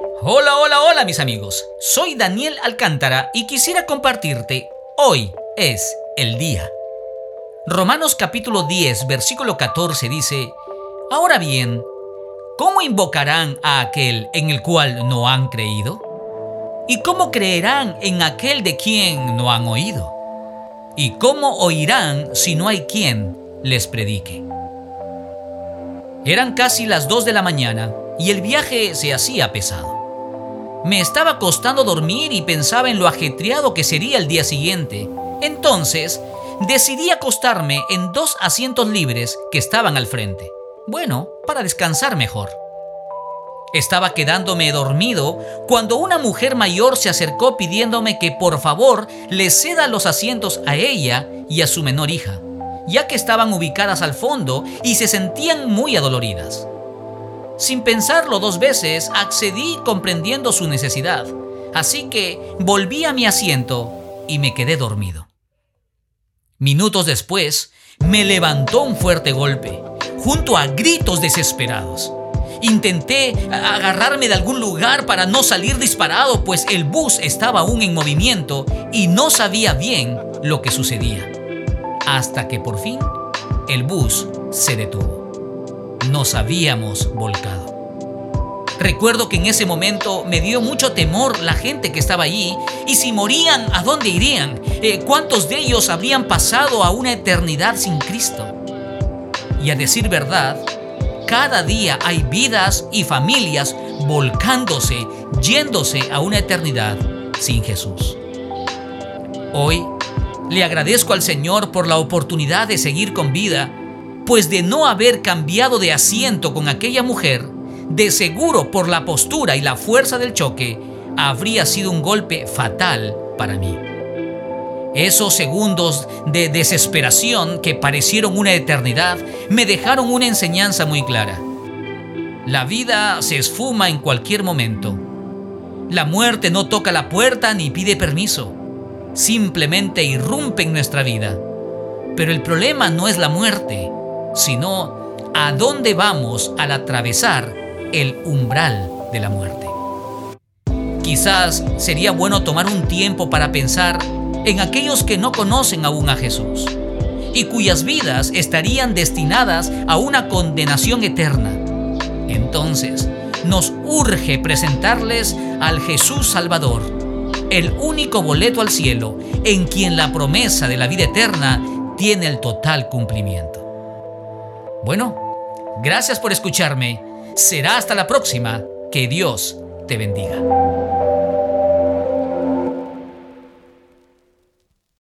Hola, hola, hola mis amigos. Soy Daniel Alcántara y quisiera compartirte, hoy es el día. Romanos capítulo 10, versículo 14 dice, Ahora bien, ¿cómo invocarán a aquel en el cual no han creído? ¿Y cómo creerán en aquel de quien no han oído? ¿Y cómo oirán si no hay quien les predique? Eran casi las 2 de la mañana y el viaje se hacía pesado. Me estaba costando dormir y pensaba en lo ajetreado que sería el día siguiente. Entonces, decidí acostarme en dos asientos libres que estaban al frente. Bueno, para descansar mejor. Estaba quedándome dormido cuando una mujer mayor se acercó pidiéndome que por favor le ceda los asientos a ella y a su menor hija, ya que estaban ubicadas al fondo y se sentían muy adoloridas. Sin pensarlo dos veces, accedí comprendiendo su necesidad, así que volví a mi asiento y me quedé dormido. Minutos después, me levantó un fuerte golpe, junto a gritos desesperados. Intenté agarrarme de algún lugar para no salir disparado, pues el bus estaba aún en movimiento y no sabía bien lo que sucedía. Hasta que por fin el bus se detuvo nos habíamos volcado. Recuerdo que en ese momento me dio mucho temor la gente que estaba allí y si morían, ¿a dónde irían? Eh, ¿Cuántos de ellos habrían pasado a una eternidad sin Cristo? Y a decir verdad, cada día hay vidas y familias volcándose, yéndose a una eternidad sin Jesús. Hoy le agradezco al Señor por la oportunidad de seguir con vida pues de no haber cambiado de asiento con aquella mujer, de seguro por la postura y la fuerza del choque, habría sido un golpe fatal para mí. Esos segundos de desesperación que parecieron una eternidad me dejaron una enseñanza muy clara. La vida se esfuma en cualquier momento. La muerte no toca la puerta ni pide permiso. Simplemente irrumpe en nuestra vida. Pero el problema no es la muerte, sino a dónde vamos al atravesar el umbral de la muerte. Quizás sería bueno tomar un tiempo para pensar en aquellos que no conocen aún a Jesús y cuyas vidas estarían destinadas a una condenación eterna. Entonces, nos urge presentarles al Jesús Salvador, el único boleto al cielo en quien la promesa de la vida eterna tiene el total cumplimiento. Bueno, gracias por escucharme. Será hasta la próxima. Que Dios te bendiga.